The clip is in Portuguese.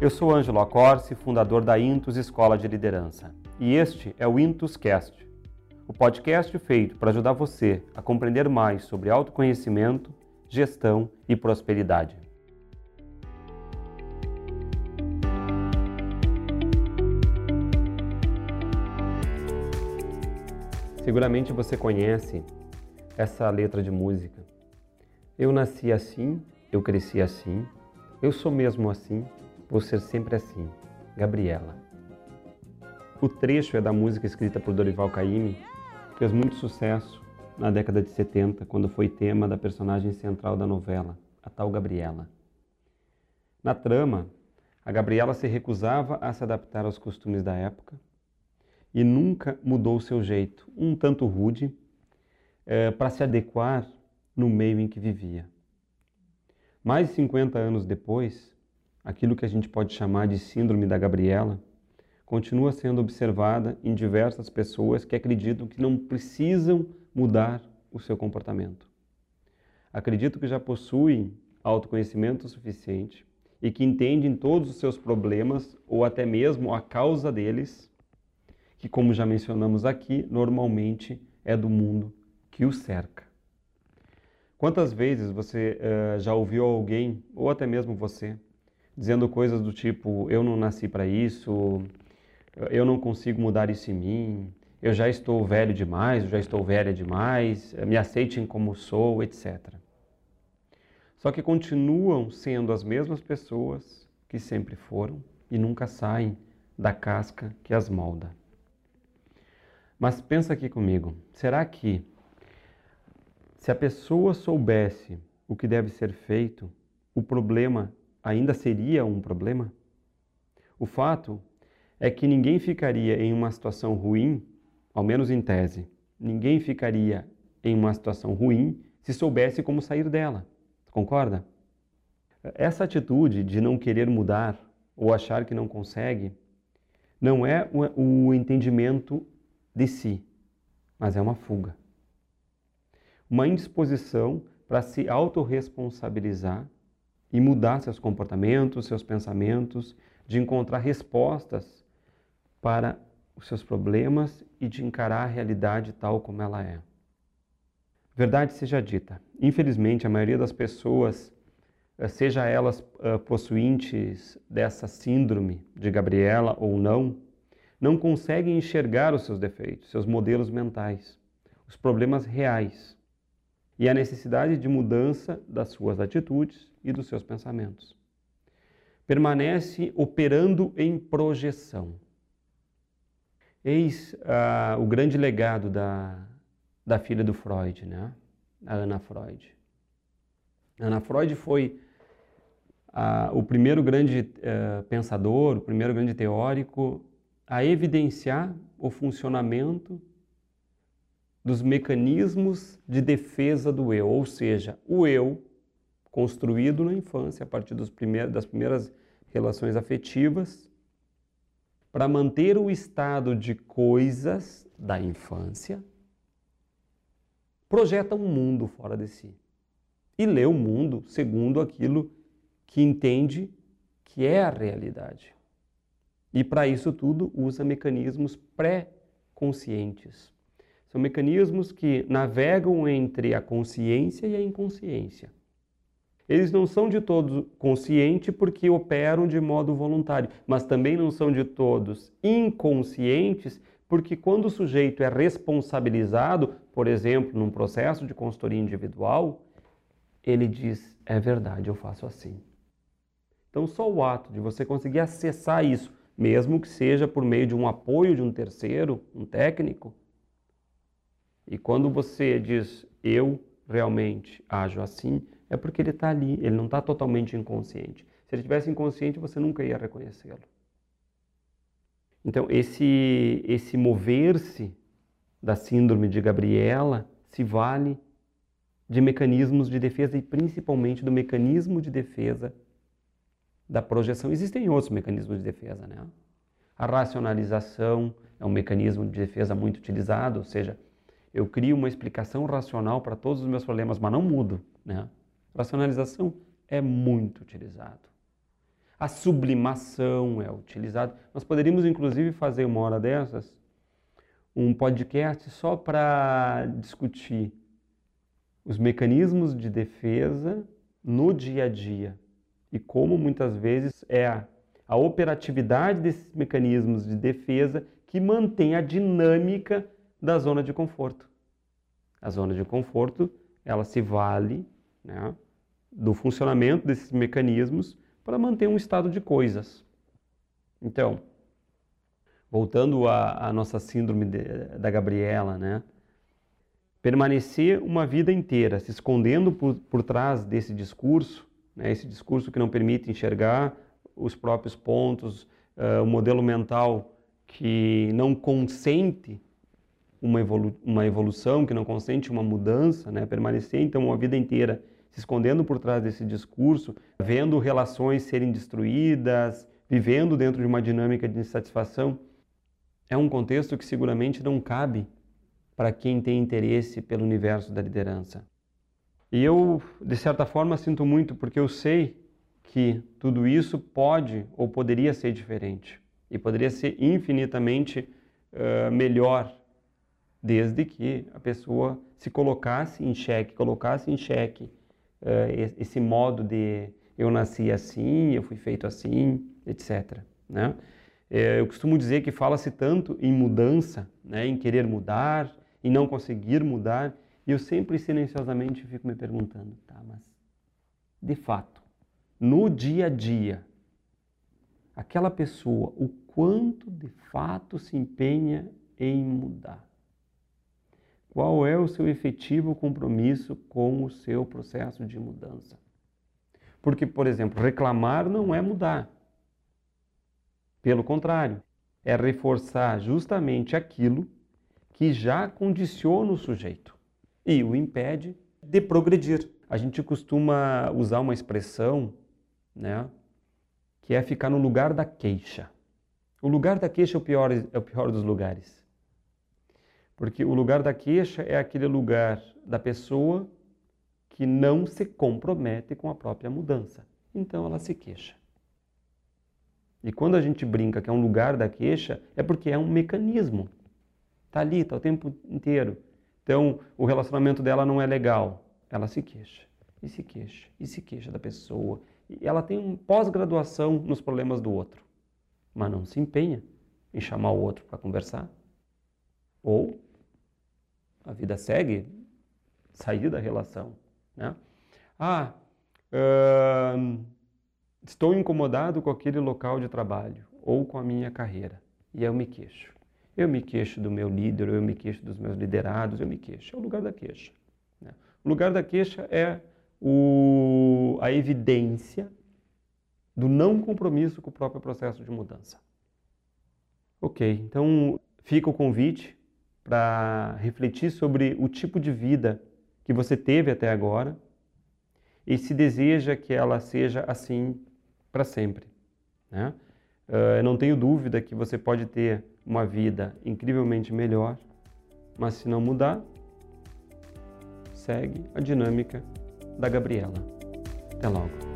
Eu sou Ângelo Acorce, fundador da Intus Escola de Liderança, e este é o Intus Cast, o podcast feito para ajudar você a compreender mais sobre autoconhecimento, gestão e prosperidade. Seguramente você conhece essa letra de música. Eu nasci assim, eu cresci assim, eu sou mesmo assim, vou ser sempre assim. Gabriela. O trecho é da música escrita por Dorival Caymmi, fez muito sucesso na década de 70, quando foi tema da personagem central da novela, a tal Gabriela. Na trama, a Gabriela se recusava a se adaptar aos costumes da época e nunca mudou seu jeito, um tanto rude, é, para se adequar no meio em que vivia. Mais de 50 anos depois, aquilo que a gente pode chamar de Síndrome da Gabriela continua sendo observada em diversas pessoas que acreditam que não precisam mudar o seu comportamento. Acredito que já possuem autoconhecimento suficiente e que entendem todos os seus problemas ou até mesmo a causa deles, que, como já mencionamos aqui, normalmente é do mundo que o cerca. Quantas vezes você uh, já ouviu alguém, ou até mesmo você, dizendo coisas do tipo: eu não nasci para isso, eu não consigo mudar isso em mim, eu já estou velho demais, eu já estou velha demais, me aceitem como sou, etc. Só que continuam sendo as mesmas pessoas que sempre foram e nunca saem da casca que as molda. Mas pensa aqui comigo, será que se a pessoa soubesse o que deve ser feito, o problema ainda seria um problema? O fato é que ninguém ficaria em uma situação ruim, ao menos em tese, ninguém ficaria em uma situação ruim se soubesse como sair dela. Concorda? Essa atitude de não querer mudar ou achar que não consegue não é o entendimento de si, mas é uma fuga uma indisposição para se autorresponsabilizar e mudar seus comportamentos, seus pensamentos, de encontrar respostas para os seus problemas e de encarar a realidade tal como ela é. Verdade seja dita, infelizmente a maioria das pessoas, eh, seja elas uh, possuintes dessa síndrome de Gabriela ou não, não conseguem enxergar os seus defeitos, seus modelos mentais, os problemas reais e a necessidade de mudança das suas atitudes e dos seus pensamentos. Permanece operando em projeção. Eis uh, o grande legado da, da filha do Freud, né? a Ana Freud. Ana Freud foi uh, o primeiro grande uh, pensador, o primeiro grande teórico a evidenciar o funcionamento dos mecanismos de defesa do eu, ou seja, o eu construído na infância, a partir primeiros, das primeiras relações afetivas, para manter o estado de coisas da infância, projeta um mundo fora de si e lê o mundo segundo aquilo que entende que é a realidade. E para isso tudo usa mecanismos pré-conscientes são mecanismos que navegam entre a consciência e a inconsciência. Eles não são de todos conscientes porque operam de modo voluntário, mas também não são de todos inconscientes porque quando o sujeito é responsabilizado, por exemplo, num processo de consultoria individual, ele diz: é verdade, eu faço assim. Então, só o ato de você conseguir acessar isso, mesmo que seja por meio de um apoio de um terceiro, um técnico, e quando você diz eu realmente ajo assim, é porque ele está ali, ele não está totalmente inconsciente. Se ele tivesse inconsciente, você nunca ia reconhecê-lo. Então, esse, esse mover-se da síndrome de Gabriela se vale de mecanismos de defesa e principalmente do mecanismo de defesa da projeção. Existem outros mecanismos de defesa, né? A racionalização é um mecanismo de defesa muito utilizado, ou seja, eu crio uma explicação racional para todos os meus problemas, mas não mudo. Né? Racionalização é muito utilizado. A sublimação é utilizada. Nós poderíamos, inclusive, fazer uma hora dessas um podcast só para discutir os mecanismos de defesa no dia a dia e como muitas vezes é a, a operatividade desses mecanismos de defesa que mantém a dinâmica da zona de conforto. A zona de conforto, ela se vale né, do funcionamento desses mecanismos para manter um estado de coisas. Então, voltando à, à nossa síndrome de, da Gabriela, né? Permanecer uma vida inteira se escondendo por, por trás desse discurso, né? esse discurso que não permite enxergar os próprios pontos, uh, o modelo mental que não consente uma, evolu uma evolução, que não consente uma mudança, né? permanecer então uma vida inteira se escondendo por trás desse discurso, vendo relações serem destruídas, vivendo dentro de uma dinâmica de insatisfação, é um contexto que seguramente não cabe para quem tem interesse pelo universo da liderança. E eu, de certa forma, sinto muito porque eu sei que tudo isso pode ou poderia ser diferente e poderia ser infinitamente uh, melhor, desde que a pessoa se colocasse em xeque, colocasse em xeque esse modo de eu nasci assim, eu fui feito assim, etc. Né? É, eu costumo dizer que fala-se tanto em mudança, né, em querer mudar, em não conseguir mudar, e eu sempre silenciosamente fico me perguntando, tá, mas de fato, no dia a dia, aquela pessoa, o quanto de fato se empenha em mudar? Qual é o seu efetivo compromisso com o seu processo de mudança? Porque, por exemplo, reclamar não é mudar. Pelo contrário, é reforçar justamente aquilo que já condiciona o sujeito e o impede de progredir. A gente costuma usar uma expressão, né, que é ficar no lugar da queixa. O lugar da queixa é o pior, é o pior dos lugares. Porque o lugar da queixa é aquele lugar da pessoa que não se compromete com a própria mudança. Então ela se queixa. E quando a gente brinca que é um lugar da queixa, é porque é um mecanismo. Está ali, está o tempo inteiro. Então, o relacionamento dela não é legal. Ela se queixa, e se queixa, e se queixa da pessoa. E ela tem um pós-graduação nos problemas do outro, mas não se empenha em chamar o outro para conversar. Ou a vida segue, sair da relação. Né? Ah, Estou incomodado com aquele local de trabalho ou com a minha carreira e eu me queixo. Eu me queixo do meu líder, eu me queixo dos meus liderados, eu me queixo. É o lugar da queixa. Né? O lugar da queixa é o, a evidência do não compromisso com o próprio processo de mudança. Ok, então fica o convite para refletir sobre o tipo de vida que você teve até agora e se deseja que ela seja assim para sempre. Né? Uh, não tenho dúvida que você pode ter uma vida incrivelmente melhor, mas se não mudar, segue a dinâmica da Gabriela. Até logo.